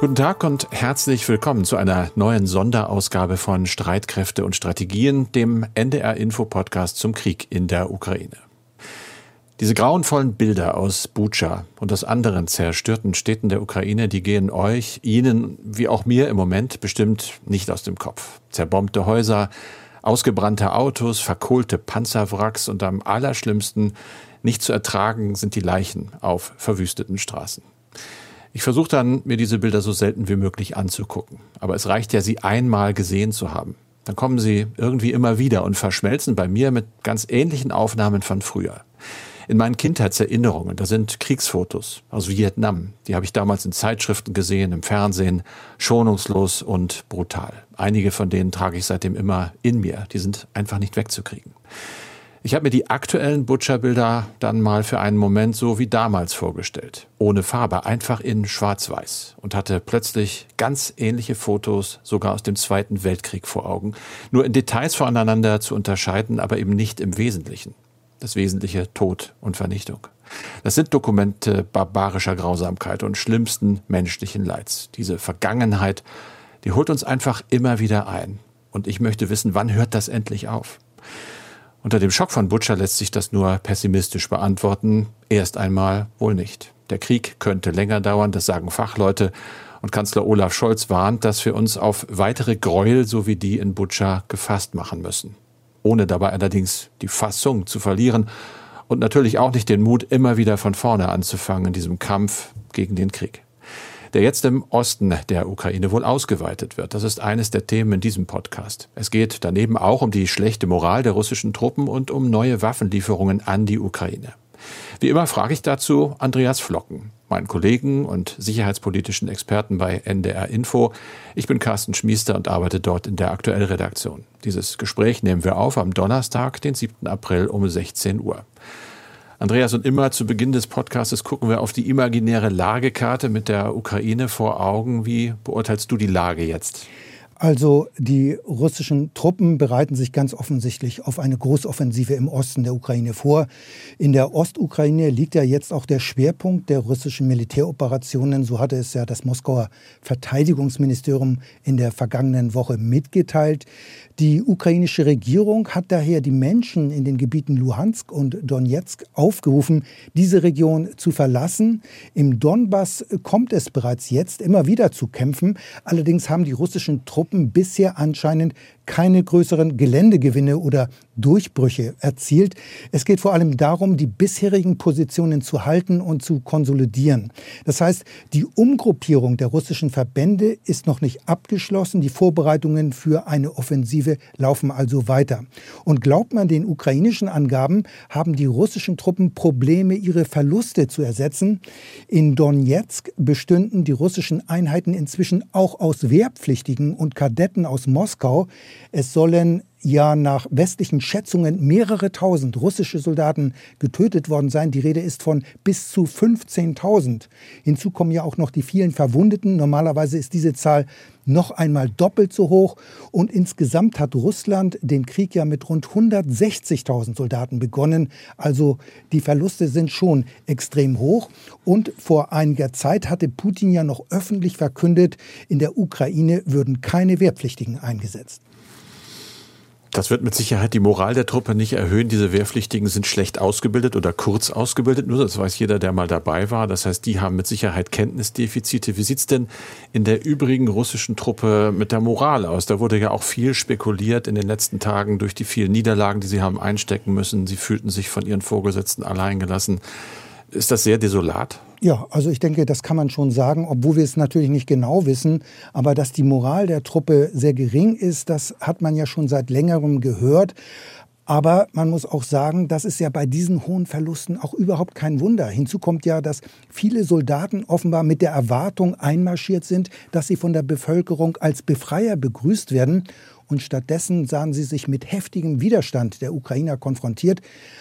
Guten Tag und herzlich willkommen zu einer neuen Sonderausgabe von Streitkräfte und Strategien, dem NDR Info Podcast zum Krieg in der Ukraine. Diese grauenvollen Bilder aus Bucha und aus anderen zerstörten Städten der Ukraine, die gehen euch, Ihnen wie auch mir im Moment bestimmt nicht aus dem Kopf. Zerbombte Häuser, ausgebrannte Autos, verkohlte Panzerwracks und am allerschlimmsten nicht zu ertragen sind die Leichen auf verwüsteten Straßen. Ich versuche dann, mir diese Bilder so selten wie möglich anzugucken. Aber es reicht ja, sie einmal gesehen zu haben. Dann kommen sie irgendwie immer wieder und verschmelzen bei mir mit ganz ähnlichen Aufnahmen von früher. In meinen Kindheitserinnerungen, da sind Kriegsfotos aus Vietnam. Die habe ich damals in Zeitschriften gesehen, im Fernsehen, schonungslos und brutal. Einige von denen trage ich seitdem immer in mir. Die sind einfach nicht wegzukriegen. Ich habe mir die aktuellen Butcher-Bilder dann mal für einen Moment so wie damals vorgestellt. Ohne Farbe, einfach in Schwarz-Weiß. Und hatte plötzlich ganz ähnliche Fotos, sogar aus dem Zweiten Weltkrieg vor Augen. Nur in Details voneinander zu unterscheiden, aber eben nicht im Wesentlichen. Das Wesentliche Tod und Vernichtung. Das sind Dokumente barbarischer Grausamkeit und schlimmsten menschlichen Leids. Diese Vergangenheit, die holt uns einfach immer wieder ein. Und ich möchte wissen, wann hört das endlich auf? Unter dem Schock von Butcher lässt sich das nur pessimistisch beantworten. Erst einmal wohl nicht. Der Krieg könnte länger dauern, das sagen Fachleute. Und Kanzler Olaf Scholz warnt, dass wir uns auf weitere Gräuel so wie die in Butcher gefasst machen müssen. Ohne dabei allerdings die Fassung zu verlieren und natürlich auch nicht den Mut, immer wieder von vorne anzufangen in diesem Kampf gegen den Krieg der jetzt im Osten der Ukraine wohl ausgeweitet wird. Das ist eines der Themen in diesem Podcast. Es geht daneben auch um die schlechte Moral der russischen Truppen und um neue Waffenlieferungen an die Ukraine. Wie immer frage ich dazu Andreas Flocken, meinen Kollegen und sicherheitspolitischen Experten bei NDR Info. Ich bin Carsten Schmiester und arbeite dort in der Aktuellredaktion. Dieses Gespräch nehmen wir auf am Donnerstag, den 7. April um 16 Uhr. Andreas, und immer zu Beginn des Podcasts gucken wir auf die imaginäre Lagekarte mit der Ukraine vor Augen. Wie beurteilst du die Lage jetzt? Also die russischen Truppen bereiten sich ganz offensichtlich auf eine Großoffensive im Osten der Ukraine vor. In der Ostukraine liegt ja jetzt auch der Schwerpunkt der russischen Militäroperationen. So hatte es ja das Moskauer Verteidigungsministerium in der vergangenen Woche mitgeteilt. Die ukrainische Regierung hat daher die Menschen in den Gebieten Luhansk und Donetsk aufgerufen, diese Region zu verlassen. Im Donbass kommt es bereits jetzt immer wieder zu Kämpfen. Allerdings haben die russischen Truppen bisher anscheinend keine größeren Geländegewinne oder Durchbrüche erzielt. Es geht vor allem darum, die bisherigen Positionen zu halten und zu konsolidieren. Das heißt, die Umgruppierung der russischen Verbände ist noch nicht abgeschlossen. Die Vorbereitungen für eine Offensive laufen also weiter. Und glaubt man den ukrainischen Angaben, haben die russischen Truppen Probleme, ihre Verluste zu ersetzen. In Donetsk bestünden die russischen Einheiten inzwischen auch aus Wehrpflichtigen und Kadetten aus Moskau. Es sollen ja nach westlichen Schätzungen mehrere tausend russische Soldaten getötet worden sein. Die Rede ist von bis zu 15.000. Hinzu kommen ja auch noch die vielen Verwundeten. Normalerweise ist diese Zahl noch einmal doppelt so hoch. Und insgesamt hat Russland den Krieg ja mit rund 160.000 Soldaten begonnen. Also die Verluste sind schon extrem hoch. Und vor einiger Zeit hatte Putin ja noch öffentlich verkündet, in der Ukraine würden keine Wehrpflichtigen eingesetzt. Das wird mit Sicherheit die Moral der Truppe nicht erhöhen. Diese Wehrpflichtigen sind schlecht ausgebildet oder kurz ausgebildet. Nur das weiß jeder, der mal dabei war. Das heißt, die haben mit Sicherheit Kenntnisdefizite. Wie sieht's denn in der übrigen russischen Truppe mit der Moral aus? Da wurde ja auch viel spekuliert in den letzten Tagen durch die vielen Niederlagen, die sie haben einstecken müssen. Sie fühlten sich von ihren Vorgesetzten alleingelassen. Ist das sehr desolat? Ja, also ich denke, das kann man schon sagen, obwohl wir es natürlich nicht genau wissen. Aber dass die Moral der Truppe sehr gering ist, das hat man ja schon seit längerem gehört. Aber man muss auch sagen, das ist ja bei diesen hohen Verlusten auch überhaupt kein Wunder. Hinzu kommt ja, dass viele Soldaten offenbar mit der Erwartung einmarschiert sind, dass sie von der Bevölkerung als Befreier begrüßt werden. Und stattdessen sahen sie sich mit heftigem Widerstand der Ukrainer konfrontiert.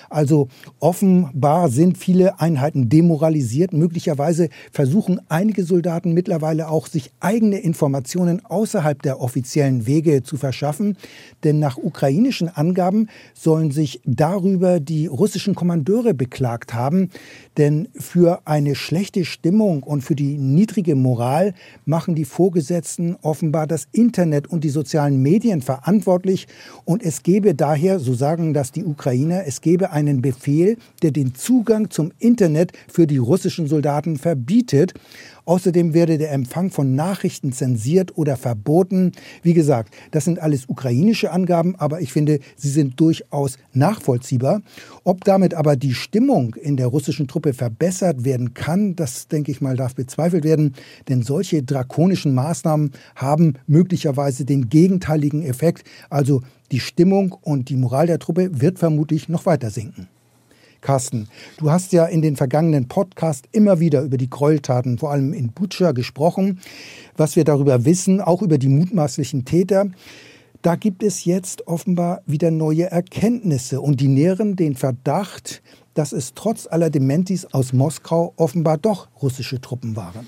Also offenbar sind viele Einheiten demoralisiert. Möglicherweise versuchen einige Soldaten mittlerweile auch, sich eigene Informationen außerhalb der offiziellen Wege zu verschaffen. Denn nach ukrainischen Angaben sollen sich darüber die russischen Kommandeure beklagt haben. Denn für eine schlechte Stimmung und für die niedrige Moral machen die Vorgesetzten offenbar das Internet und die sozialen Medien verantwortlich. Und es gebe daher, so sagen das die Ukrainer, es gebe einen Befehl, der den Zugang zum Internet für die russischen Soldaten verbietet. Außerdem werde der Empfang von Nachrichten zensiert oder verboten. Wie gesagt, das sind alles ukrainische Angaben, aber ich finde, sie sind durchaus nachvollziehbar. Ob damit aber die Stimmung in der russischen Truppe verbessert werden kann, das denke ich mal darf bezweifelt werden, denn solche drakonischen Maßnahmen haben möglicherweise den gegenteiligen Effekt, also die Stimmung und die Moral der Truppe wird vermutlich noch weiter sinken. Carsten, du hast ja in den vergangenen Podcasts immer wieder über die Gräueltaten, vor allem in Butscha, gesprochen, was wir darüber wissen, auch über die mutmaßlichen Täter. Da gibt es jetzt offenbar wieder neue Erkenntnisse und die nähren den Verdacht, dass es trotz aller Dementis aus Moskau offenbar doch russische Truppen waren.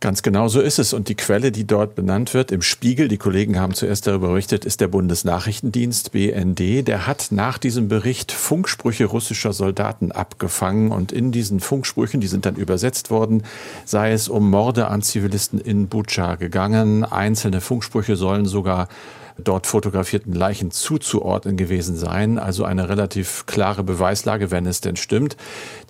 Ganz genau so ist es. Und die Quelle, die dort benannt wird, im Spiegel, die Kollegen haben zuerst darüber berichtet, ist der Bundesnachrichtendienst BND. Der hat nach diesem Bericht Funksprüche russischer Soldaten abgefangen. Und in diesen Funksprüchen, die sind dann übersetzt worden, sei es um Morde an Zivilisten in Butscha gegangen. Einzelne Funksprüche sollen sogar dort fotografierten Leichen zuzuordnen gewesen sein. Also eine relativ klare Beweislage, wenn es denn stimmt.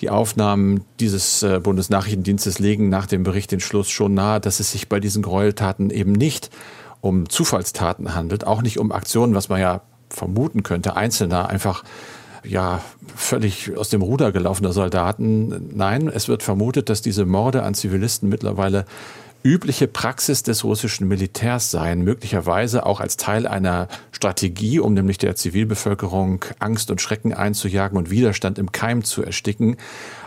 Die Aufnahmen dieses äh, Bundesnachrichtendienstes legen nach dem Bericht den Schluss schon nahe, dass es sich bei diesen Gräueltaten eben nicht um Zufallstaten handelt, auch nicht um Aktionen, was man ja vermuten könnte, Einzelner einfach ja, völlig aus dem Ruder gelaufener Soldaten. Nein, es wird vermutet, dass diese Morde an Zivilisten mittlerweile übliche Praxis des russischen Militärs sein, möglicherweise auch als Teil einer Strategie, um nämlich der Zivilbevölkerung Angst und Schrecken einzujagen und Widerstand im Keim zu ersticken.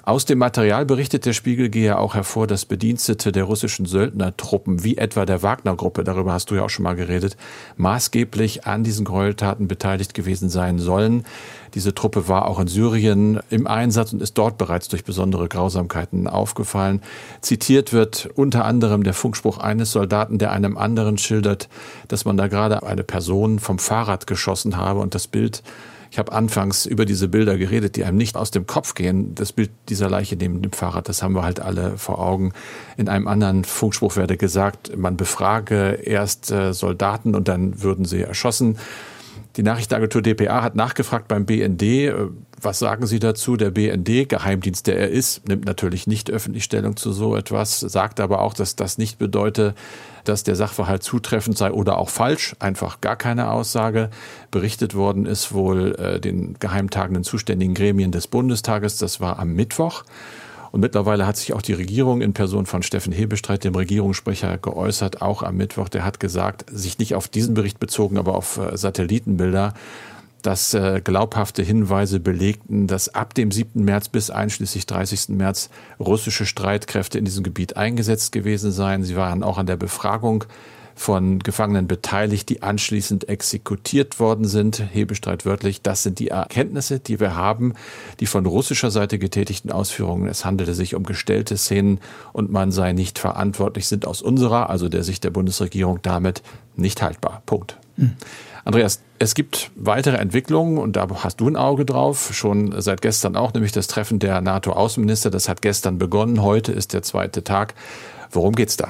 Aus dem Material berichtet der Spiegel gehe auch hervor, dass Bedienstete der russischen Söldnertruppen, wie etwa der Wagner-Gruppe, darüber hast du ja auch schon mal geredet, maßgeblich an diesen Gräueltaten beteiligt gewesen sein sollen. Diese Truppe war auch in Syrien im Einsatz und ist dort bereits durch besondere Grausamkeiten aufgefallen. Zitiert wird unter anderem der Funkspruch eines Soldaten, der einem anderen schildert, dass man da gerade eine Person vom Fahrrad geschossen habe und das Bild ich habe anfangs über diese Bilder geredet, die einem nicht aus dem Kopf gehen. Das Bild dieser Leiche neben dem Fahrrad, das haben wir halt alle vor Augen. In einem anderen Funkspruch werde gesagt, man befrage erst äh, Soldaten und dann würden sie erschossen. Die Nachrichtenagentur dpa hat nachgefragt beim BND, äh, was sagen Sie dazu? Der BND, Geheimdienst, der er ist, nimmt natürlich nicht öffentlich Stellung zu so etwas, sagt aber auch, dass das nicht bedeutet, dass der Sachverhalt zutreffend sei oder auch falsch. Einfach gar keine Aussage. Berichtet worden ist wohl äh, den geheimtagenden zuständigen Gremien des Bundestages. Das war am Mittwoch. Und mittlerweile hat sich auch die Regierung in Person von Steffen Hebestreit, dem Regierungssprecher, geäußert, auch am Mittwoch. Der hat gesagt, sich nicht auf diesen Bericht bezogen, aber auf äh, Satellitenbilder, dass äh, glaubhafte Hinweise belegten, dass ab dem 7. März bis einschließlich 30. März russische Streitkräfte in diesem Gebiet eingesetzt gewesen seien. Sie waren auch an der Befragung von Gefangenen beteiligt, die anschließend exekutiert worden sind. Hebestreit wörtlich, das sind die Erkenntnisse, die wir haben, die von russischer Seite getätigten Ausführungen. Es handelte sich um gestellte Szenen und man sei nicht verantwortlich, sind aus unserer, also der Sicht der Bundesregierung, damit nicht haltbar. Punkt. Hm. Andreas, es gibt weitere Entwicklungen und da hast du ein Auge drauf, schon seit gestern auch, nämlich das Treffen der NATO-Außenminister. Das hat gestern begonnen, heute ist der zweite Tag. Worum geht's da?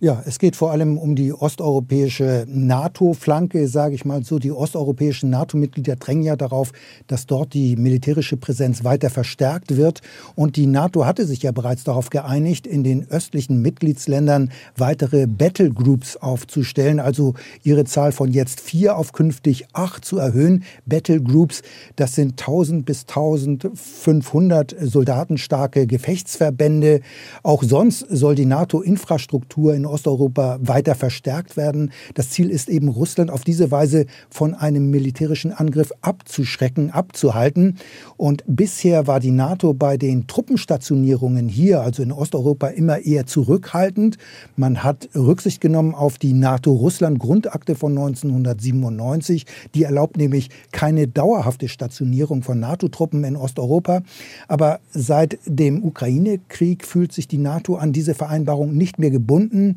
Ja, es geht vor allem um die osteuropäische NATO-Flanke, sage ich mal so. Die osteuropäischen NATO-Mitglieder drängen ja darauf, dass dort die militärische Präsenz weiter verstärkt wird. Und die NATO hatte sich ja bereits darauf geeinigt, in den östlichen Mitgliedsländern weitere Battlegroups aufzustellen, also ihre Zahl von jetzt vier auf künftig acht zu erhöhen. Battlegroups, das sind 1000 bis 1500 soldatenstarke Gefechtsverbände. Auch sonst soll die NATO-Infrastruktur in Osteuropa weiter verstärkt werden. Das Ziel ist eben, Russland auf diese Weise von einem militärischen Angriff abzuschrecken, abzuhalten. Und bisher war die NATO bei den Truppenstationierungen hier, also in Osteuropa, immer eher zurückhaltend. Man hat Rücksicht genommen auf die NATO-Russland-Grundakte von 1997. Die erlaubt nämlich keine dauerhafte Stationierung von NATO-Truppen in Osteuropa. Aber seit dem Ukraine-Krieg fühlt sich die NATO an diese Vereinbarung nicht mehr gebunden.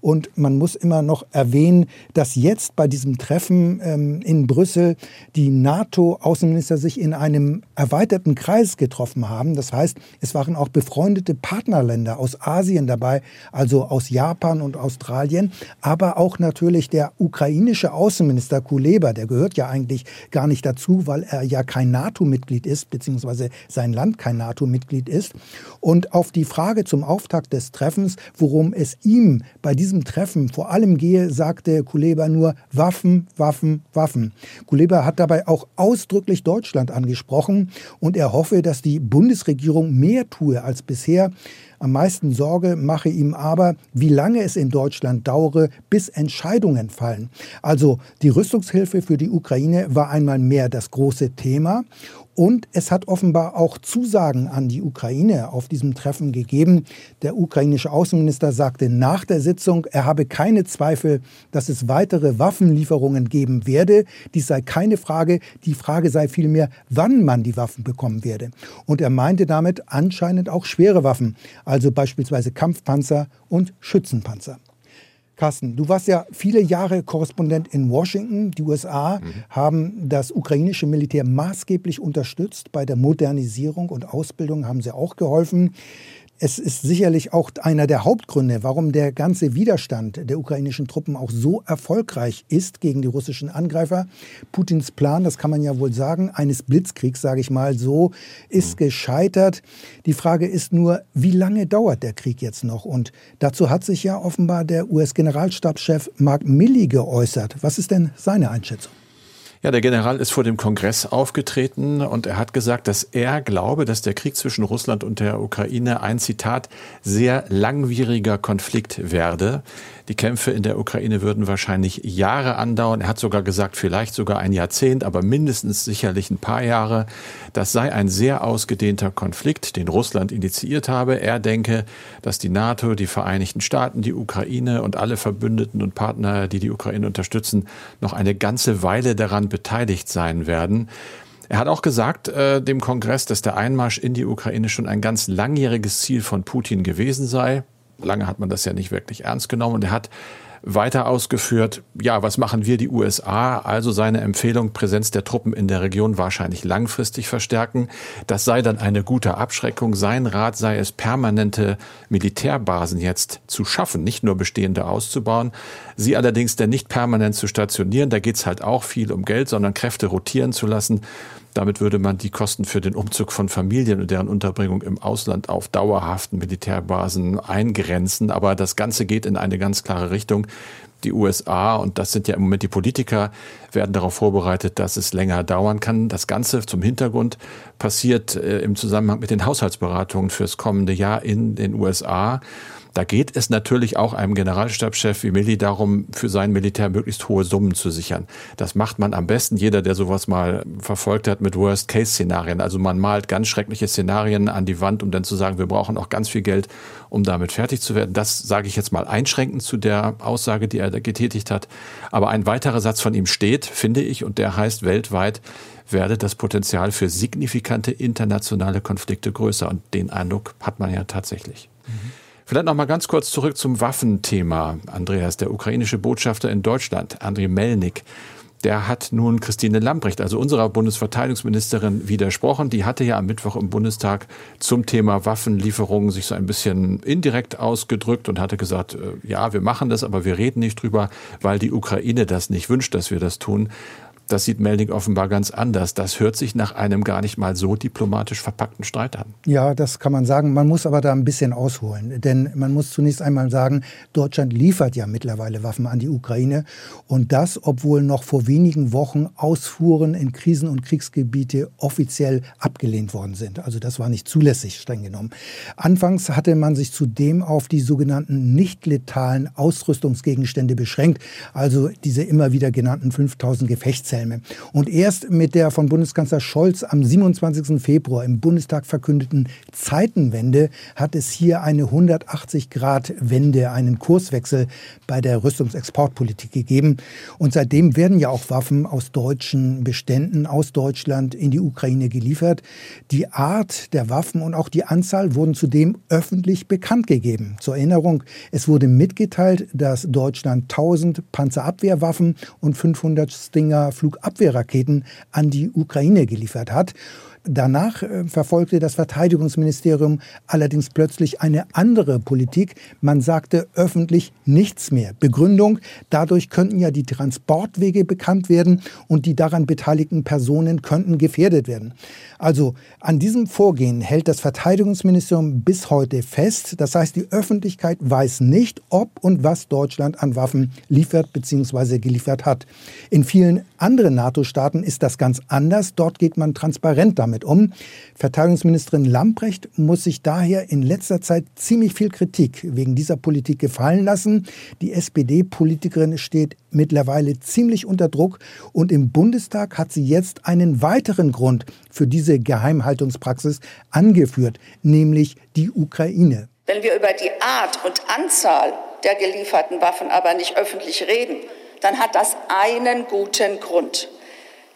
Und man muss immer noch erwähnen, dass jetzt bei diesem Treffen ähm, in Brüssel die NATO-Außenminister sich in einem erweiterten Kreis getroffen haben. Das heißt, es waren auch befreundete Partnerländer aus Asien dabei, also aus Japan und Australien, aber auch natürlich der ukrainische Außenminister Kuleba, der gehört ja eigentlich gar nicht dazu, weil er ja kein NATO-Mitglied ist, beziehungsweise sein Land kein NATO-Mitglied ist. Und auf die Frage zum Auftakt des Treffens, worum es ihm bei diesem diesem Treffen vor allem gehe, sagte Kuleba nur Waffen, Waffen, Waffen. Kuleba hat dabei auch ausdrücklich Deutschland angesprochen und er hoffe, dass die Bundesregierung mehr tue als bisher. Am meisten Sorge mache ihm aber, wie lange es in Deutschland dauere, bis Entscheidungen fallen. Also die Rüstungshilfe für die Ukraine war einmal mehr das große Thema. Und es hat offenbar auch Zusagen an die Ukraine auf diesem Treffen gegeben. Der ukrainische Außenminister sagte nach der Sitzung, er habe keine Zweifel, dass es weitere Waffenlieferungen geben werde. Dies sei keine Frage. Die Frage sei vielmehr, wann man die Waffen bekommen werde. Und er meinte damit anscheinend auch schwere Waffen, also beispielsweise Kampfpanzer und Schützenpanzer. Carsten, du warst ja viele Jahre Korrespondent in Washington. Die USA mhm. haben das ukrainische Militär maßgeblich unterstützt. Bei der Modernisierung und Ausbildung haben sie auch geholfen. Es ist sicherlich auch einer der Hauptgründe, warum der ganze Widerstand der ukrainischen Truppen auch so erfolgreich ist gegen die russischen Angreifer. Putins Plan, das kann man ja wohl sagen, eines Blitzkriegs, sage ich mal so, ist mhm. gescheitert. Die Frage ist nur, wie lange dauert der Krieg jetzt noch? Und dazu hat sich ja offenbar der US-Generalstabschef Mark Milley geäußert. Was ist denn seine Einschätzung? Ja, der General ist vor dem Kongress aufgetreten und er hat gesagt, dass er glaube, dass der Krieg zwischen Russland und der Ukraine ein Zitat sehr langwieriger Konflikt werde. Die Kämpfe in der Ukraine würden wahrscheinlich Jahre andauern. Er hat sogar gesagt, vielleicht sogar ein Jahrzehnt, aber mindestens sicherlich ein paar Jahre. Das sei ein sehr ausgedehnter Konflikt, den Russland initiiert habe. Er denke, dass die NATO, die Vereinigten Staaten, die Ukraine und alle Verbündeten und Partner, die die Ukraine unterstützen, noch eine ganze Weile daran beteiligt sein werden. Er hat auch gesagt äh, dem Kongress, dass der Einmarsch in die Ukraine schon ein ganz langjähriges Ziel von Putin gewesen sei. Lange hat man das ja nicht wirklich ernst genommen. Und er hat weiter ausgeführt, ja, was machen wir die USA? Also seine Empfehlung, Präsenz der Truppen in der Region wahrscheinlich langfristig verstärken. Das sei dann eine gute Abschreckung. Sein Rat sei es, permanente Militärbasen jetzt zu schaffen, nicht nur bestehende auszubauen. Sie allerdings denn nicht permanent zu stationieren. Da geht's halt auch viel um Geld, sondern Kräfte rotieren zu lassen. Damit würde man die Kosten für den Umzug von Familien und deren Unterbringung im Ausland auf dauerhaften Militärbasen eingrenzen. Aber das Ganze geht in eine ganz klare Richtung. Die USA, und das sind ja im Moment die Politiker, werden darauf vorbereitet, dass es länger dauern kann. Das Ganze zum Hintergrund passiert äh, im Zusammenhang mit den Haushaltsberatungen fürs kommende Jahr in den USA. Da geht es natürlich auch einem Generalstabschef wie Milli darum, für sein Militär möglichst hohe Summen zu sichern. Das macht man am besten, jeder, der sowas mal verfolgt hat, mit Worst-Case-Szenarien. Also man malt ganz schreckliche Szenarien an die Wand, um dann zu sagen, wir brauchen auch ganz viel Geld, um damit fertig zu werden. Das sage ich jetzt mal einschränkend zu der Aussage, die er getätigt hat. Aber ein weiterer Satz von ihm steht, finde ich, und der heißt weltweit, werde das Potenzial für signifikante internationale Konflikte größer. Und den Eindruck hat man ja tatsächlich. Mhm. Vielleicht noch mal ganz kurz zurück zum Waffenthema. Andreas, der ukrainische Botschafter in Deutschland, Andriy Melnik, der hat nun Christine Lambrecht, also unserer Bundesverteidigungsministerin, widersprochen. Die hatte ja am Mittwoch im Bundestag zum Thema Waffenlieferungen sich so ein bisschen indirekt ausgedrückt und hatte gesagt, äh, ja, wir machen das, aber wir reden nicht drüber, weil die Ukraine das nicht wünscht, dass wir das tun. Das sieht Melding offenbar ganz anders. Das hört sich nach einem gar nicht mal so diplomatisch verpackten Streit an. Ja, das kann man sagen. Man muss aber da ein bisschen ausholen. Denn man muss zunächst einmal sagen, Deutschland liefert ja mittlerweile Waffen an die Ukraine. Und das, obwohl noch vor wenigen Wochen Ausfuhren in Krisen- und Kriegsgebiete offiziell abgelehnt worden sind. Also das war nicht zulässig, streng genommen. Anfangs hatte man sich zudem auf die sogenannten nicht letalen Ausrüstungsgegenstände beschränkt. Also diese immer wieder genannten 5000 Gefechtshelme Helme. Und erst mit der von Bundeskanzler Scholz am 27. Februar im Bundestag verkündeten Zeitenwende hat es hier eine 180-Grad-Wende, einen Kurswechsel bei der Rüstungsexportpolitik gegeben. Und seitdem werden ja auch Waffen aus deutschen Beständen aus Deutschland in die Ukraine geliefert. Die Art der Waffen und auch die Anzahl wurden zudem öffentlich bekannt gegeben. Zur Erinnerung, es wurde mitgeteilt, dass Deutschland 1000 Panzerabwehrwaffen und 500 Stinger Flug Flugabwehrraketen an die Ukraine geliefert hat. Danach äh, verfolgte das Verteidigungsministerium allerdings plötzlich eine andere Politik. Man sagte öffentlich nichts mehr. Begründung, dadurch könnten ja die Transportwege bekannt werden und die daran beteiligten Personen könnten gefährdet werden. Also an diesem Vorgehen hält das Verteidigungsministerium bis heute fest. Das heißt, die Öffentlichkeit weiß nicht, ob und was Deutschland an Waffen liefert bzw. geliefert hat. In vielen anderen NATO-Staaten ist das ganz anders. Dort geht man transparent damit damit um. Verteidigungsministerin Lamprecht muss sich daher in letzter Zeit ziemlich viel Kritik wegen dieser Politik gefallen lassen. Die SPD-Politikerin steht mittlerweile ziemlich unter Druck und im Bundestag hat sie jetzt einen weiteren Grund für diese Geheimhaltungspraxis angeführt, nämlich die Ukraine. Wenn wir über die Art und Anzahl der gelieferten Waffen aber nicht öffentlich reden, dann hat das einen guten Grund.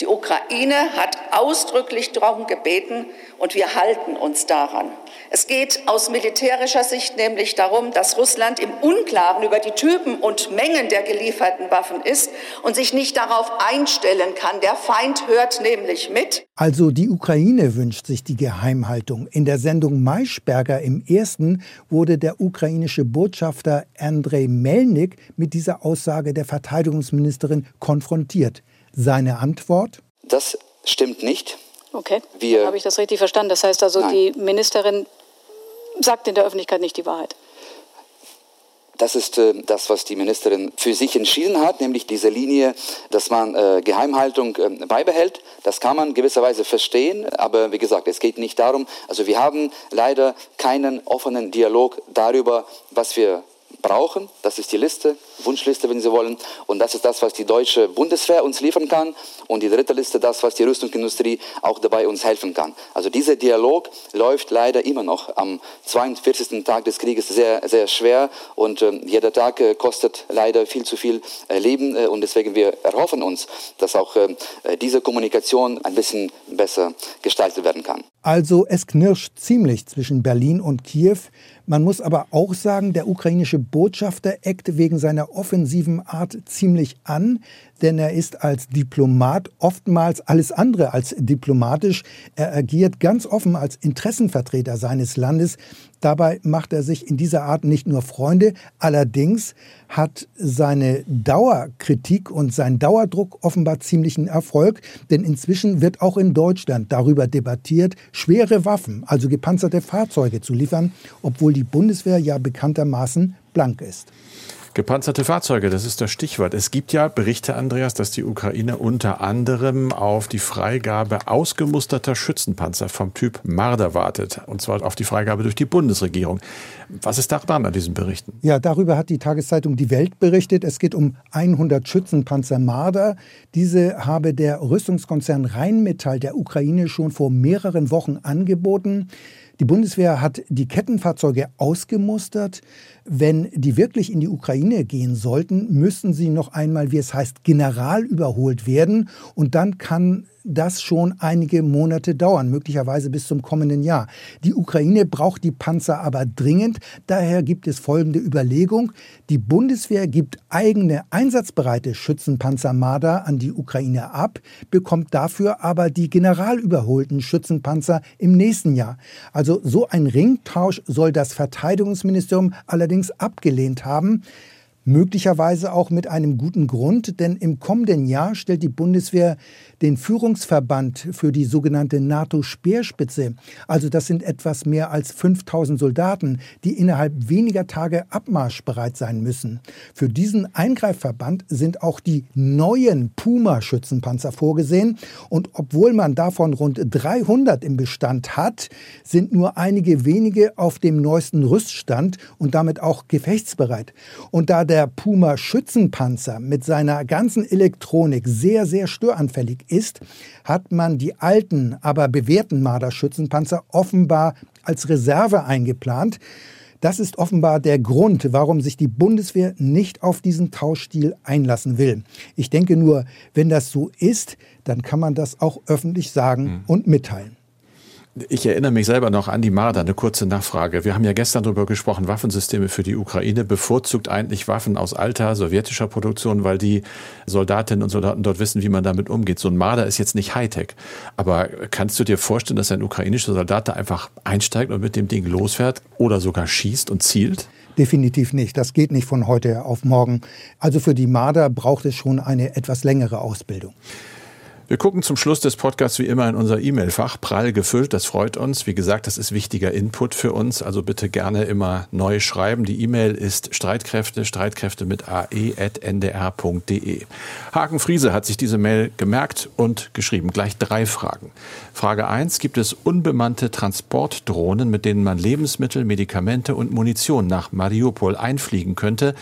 Die Ukraine hat ausdrücklich darum gebeten und wir halten uns daran. Es geht aus militärischer Sicht nämlich darum, dass Russland im Unklaren über die Typen und Mengen der gelieferten Waffen ist und sich nicht darauf einstellen kann. Der Feind hört nämlich mit. Also die Ukraine wünscht sich die Geheimhaltung. In der Sendung Maischberger im ersten wurde der ukrainische Botschafter Andrei Melnik mit dieser Aussage der Verteidigungsministerin konfrontiert. Seine Antwort? Das stimmt nicht. Okay, Wir, habe ich das richtig verstanden. Das heißt also, nein. die Ministerin sagt in der Öffentlichkeit nicht die Wahrheit. Das ist äh, das, was die Ministerin für sich entschieden hat, nämlich diese Linie, dass man äh, Geheimhaltung äh, beibehält. Das kann man gewisserweise verstehen, aber wie gesagt, es geht nicht darum. Also wir haben leider keinen offenen Dialog darüber, was wir brauchen. Das ist die Liste, Wunschliste, wenn Sie wollen. Und das ist das, was die deutsche Bundeswehr uns liefern kann. Und die dritte Liste, das, was die Rüstungsindustrie auch dabei uns helfen kann. Also dieser Dialog läuft leider immer noch am 42. Tag des Krieges sehr, sehr schwer. Und äh, jeder Tag äh, kostet leider viel zu viel äh, Leben. Äh, und deswegen wir erhoffen uns, dass auch äh, diese Kommunikation ein bisschen besser gestaltet werden kann. Also es knirscht ziemlich zwischen Berlin und Kiew. Man muss aber auch sagen, der ukrainische Botschafter eckt wegen seiner offensiven Art ziemlich an denn er ist als Diplomat oftmals alles andere als diplomatisch. Er agiert ganz offen als Interessenvertreter seines Landes. Dabei macht er sich in dieser Art nicht nur Freunde, allerdings hat seine Dauerkritik und sein Dauerdruck offenbar ziemlichen Erfolg, denn inzwischen wird auch in Deutschland darüber debattiert, schwere Waffen, also gepanzerte Fahrzeuge zu liefern, obwohl die Bundeswehr ja bekanntermaßen blank ist. Gepanzerte Fahrzeuge, das ist das Stichwort. Es gibt ja Berichte, Andreas, dass die Ukraine unter anderem auf die Freigabe ausgemusterter Schützenpanzer vom Typ Marder wartet. Und zwar auf die Freigabe durch die Bundesregierung. Was ist da dran an diesen Berichten? Ja, darüber hat die Tageszeitung Die Welt berichtet. Es geht um 100 Schützenpanzer Marder. Diese habe der Rüstungskonzern Rheinmetall der Ukraine schon vor mehreren Wochen angeboten. Die Bundeswehr hat die Kettenfahrzeuge ausgemustert. Wenn die wirklich in die Ukraine gehen sollten, müssten sie noch einmal, wie es heißt, general überholt werden. Und dann kann das schon einige Monate dauern, möglicherweise bis zum kommenden Jahr. Die Ukraine braucht die Panzer aber dringend. Daher gibt es folgende Überlegung. Die Bundeswehr gibt eigene einsatzbereite Schützenpanzer Marder an die Ukraine ab, bekommt dafür aber die general überholten Schützenpanzer im nächsten Jahr. Also so ein Ringtausch soll das Verteidigungsministerium allerdings abgelehnt haben. Möglicherweise auch mit einem guten Grund, denn im kommenden Jahr stellt die Bundeswehr den Führungsverband für die sogenannte NATO-Speerspitze. Also das sind etwas mehr als 5000 Soldaten, die innerhalb weniger Tage abmarschbereit sein müssen. Für diesen Eingreifverband sind auch die neuen Puma-Schützenpanzer vorgesehen. Und obwohl man davon rund 300 im Bestand hat, sind nur einige wenige auf dem neuesten Rüststand und damit auch gefechtsbereit. Und da der Puma Schützenpanzer mit seiner ganzen Elektronik sehr, sehr störanfällig ist, hat man die alten, aber bewährten Marder Schützenpanzer offenbar als Reserve eingeplant. Das ist offenbar der Grund, warum sich die Bundeswehr nicht auf diesen Tauschstil einlassen will. Ich denke nur, wenn das so ist, dann kann man das auch öffentlich sagen mhm. und mitteilen. Ich erinnere mich selber noch an die Marder, eine kurze Nachfrage. Wir haben ja gestern darüber gesprochen, Waffensysteme für die Ukraine, bevorzugt eigentlich Waffen aus alter sowjetischer Produktion, weil die Soldatinnen und Soldaten dort wissen, wie man damit umgeht. So ein Marder ist jetzt nicht Hightech. Aber kannst du dir vorstellen, dass ein ukrainischer Soldat da einfach einsteigt und mit dem Ding losfährt oder sogar schießt und zielt? Definitiv nicht. Das geht nicht von heute auf morgen. Also für die Marder braucht es schon eine etwas längere Ausbildung. Wir gucken zum Schluss des Podcasts wie immer in unser E-Mail-Fach. Prall gefüllt, das freut uns. Wie gesagt, das ist wichtiger Input für uns. Also bitte gerne immer neu schreiben. Die E-Mail ist Streitkräfte, Streitkräfte mit ae.ndr.de. Haken Friese hat sich diese Mail gemerkt und geschrieben. Gleich drei Fragen. Frage eins: Gibt es unbemannte Transportdrohnen, mit denen man Lebensmittel, Medikamente und Munition nach Mariupol einfliegen könnte?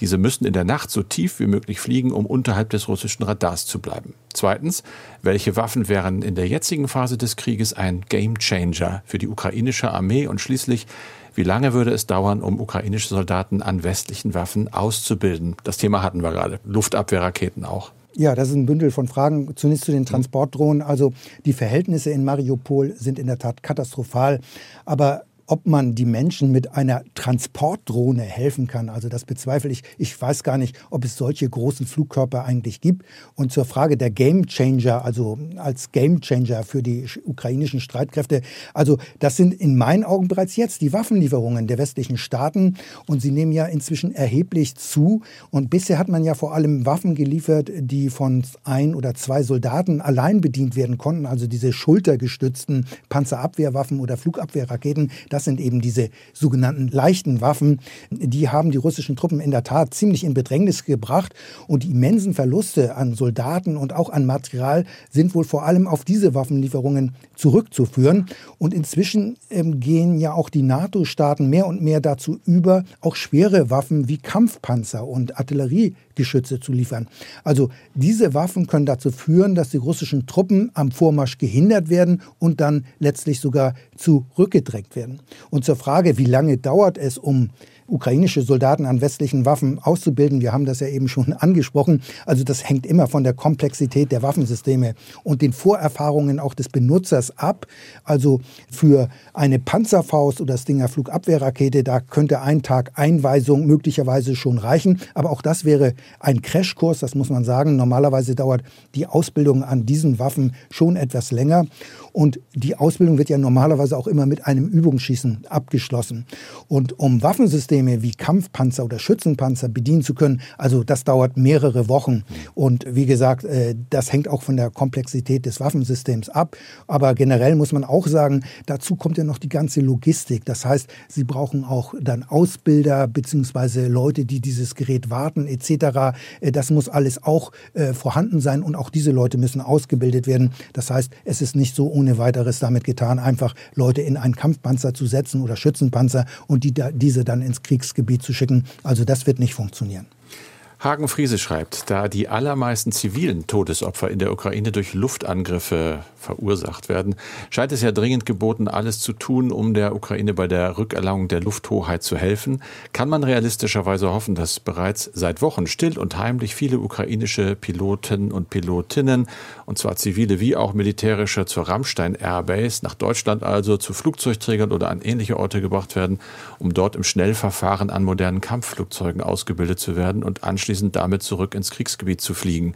Diese müssten in der Nacht so tief wie möglich fliegen, um unterhalb des russischen Radars zu bleiben. Zweitens, welche Waffen wären in der jetzigen Phase des Krieges ein Gamechanger für die ukrainische Armee? Und schließlich, wie lange würde es dauern, um ukrainische Soldaten an westlichen Waffen auszubilden? Das Thema hatten wir gerade. Luftabwehrraketen auch. Ja, das ist ein Bündel von Fragen. Zunächst zu den Transportdrohnen. Also die Verhältnisse in Mariupol sind in der Tat katastrophal. Aber ob man die Menschen mit einer Transportdrohne helfen kann. Also das bezweifle ich. Ich weiß gar nicht, ob es solche großen Flugkörper eigentlich gibt. Und zur Frage der Gamechanger, also als Gamechanger für die ukrainischen Streitkräfte. Also das sind in meinen Augen bereits jetzt die Waffenlieferungen der westlichen Staaten. Und sie nehmen ja inzwischen erheblich zu. Und bisher hat man ja vor allem Waffen geliefert, die von ein oder zwei Soldaten allein bedient werden konnten. Also diese schultergestützten Panzerabwehrwaffen oder Flugabwehrraketen. Das sind eben diese sogenannten leichten Waffen. Die haben die russischen Truppen in der Tat ziemlich in Bedrängnis gebracht. Und die immensen Verluste an Soldaten und auch an Material sind wohl vor allem auf diese Waffenlieferungen zurückzuführen. Und inzwischen ähm, gehen ja auch die NATO-Staaten mehr und mehr dazu über, auch schwere Waffen wie Kampfpanzer und Artilleriegeschütze zu liefern. Also diese Waffen können dazu führen, dass die russischen Truppen am Vormarsch gehindert werden und dann letztlich sogar zurückgedrängt werden. Und zur Frage, wie lange dauert es, um ukrainische Soldaten an westlichen Waffen auszubilden. Wir haben das ja eben schon angesprochen. Also das hängt immer von der Komplexität der Waffensysteme und den Vorerfahrungen auch des Benutzers ab. Also für eine Panzerfaust oder Stinger Flugabwehrrakete, da könnte ein Tag Einweisung möglicherweise schon reichen. Aber auch das wäre ein Crashkurs, das muss man sagen. Normalerweise dauert die Ausbildung an diesen Waffen schon etwas länger. Und die Ausbildung wird ja normalerweise auch immer mit einem Übungsschießen abgeschlossen. Und um Waffensysteme wie Kampfpanzer oder Schützenpanzer bedienen zu können, also das dauert mehrere Wochen. Und wie gesagt, äh, das hängt auch von der Komplexität des Waffensystems ab. Aber generell muss man auch sagen, dazu kommt ja noch die ganze Logistik. Das heißt, Sie brauchen auch dann Ausbilder beziehungsweise Leute, die dieses Gerät warten etc. Äh, das muss alles auch äh, vorhanden sein und auch diese Leute müssen ausgebildet werden. Das heißt, es ist nicht so ohne ohne weiteres damit getan, einfach Leute in einen Kampfpanzer zu setzen oder Schützenpanzer und die, diese dann ins Kriegsgebiet zu schicken. Also das wird nicht funktionieren. Hagen Friese schreibt, da die allermeisten zivilen Todesopfer in der Ukraine durch Luftangriffe verursacht werden, scheint es ja dringend geboten, alles zu tun, um der Ukraine bei der Rückerlangung der Lufthoheit zu helfen. Kann man realistischerweise hoffen, dass bereits seit Wochen still und heimlich viele ukrainische Piloten und Pilotinnen, und zwar zivile wie auch militärische, zur Rammstein Airbase, nach Deutschland also, zu Flugzeugträgern oder an ähnliche Orte gebracht werden, um dort im Schnellverfahren an modernen Kampfflugzeugen ausgebildet zu werden und anschließend damit zurück ins Kriegsgebiet zu fliegen?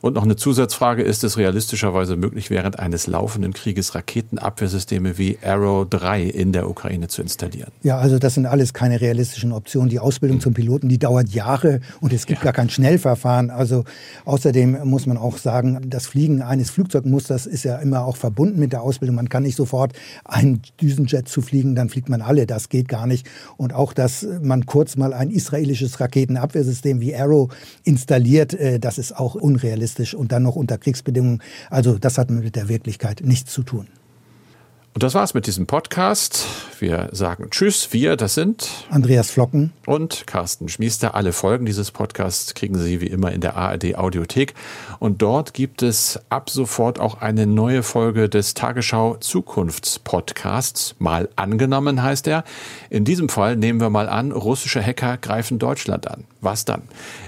Und noch eine Zusatzfrage, ist es realistischerweise möglich, während eines laufenden Krieges Raketenabwehrsysteme wie Arrow 3 in der Ukraine zu installieren? Ja, also das sind alles keine realistischen Optionen. Die Ausbildung zum Piloten, die dauert Jahre und es gibt ja. gar kein Schnellverfahren. Also außerdem muss man auch sagen, das Fliegen eines Flugzeugmusters ist ja immer auch verbunden mit der Ausbildung. Man kann nicht sofort einen Düsenjet zu fliegen, dann fliegt man alle. Das geht gar nicht. Und auch, dass man kurz mal ein israelisches Raketenabwehrsystem wie Arrow installiert, äh, das ist auch unrealistisch und dann noch unter Kriegsbedingungen. Also das hat mit der Wirklichkeit nichts zu tun. Und das war's mit diesem Podcast. Wir sagen Tschüss. Wir, das sind Andreas Flocken und Carsten Schmiester. Alle Folgen dieses Podcasts kriegen Sie wie immer in der ARD Audiothek. Und dort gibt es ab sofort auch eine neue Folge des Tagesschau Zukunftspodcasts. Mal angenommen heißt er. In diesem Fall nehmen wir mal an, russische Hacker greifen Deutschland an. Was dann?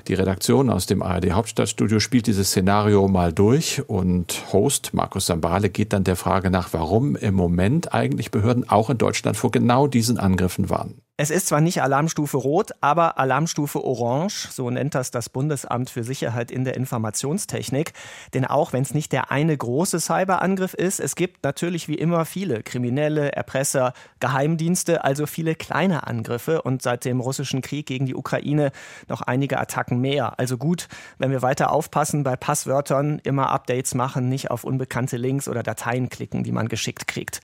Die Redaktion aus dem ARD Hauptstadtstudio spielt dieses Szenario mal durch und Host Markus Sambale geht dann der Frage nach, warum im Moment eigentlich Behörden auch in Deutschland vor genau diesen Angriffen warnen. Es ist zwar nicht Alarmstufe Rot, aber Alarmstufe Orange, so nennt das das Bundesamt für Sicherheit in der Informationstechnik. Denn auch wenn es nicht der eine große Cyberangriff ist, es gibt natürlich wie immer viele Kriminelle, Erpresser, Geheimdienste, also viele kleine Angriffe und seit dem russischen Krieg gegen die Ukraine noch einige Attacken mehr. Also gut, wenn wir weiter aufpassen bei Passwörtern, immer Updates machen, nicht auf unbekannte Links oder Dateien klicken, die man geschickt kriegt.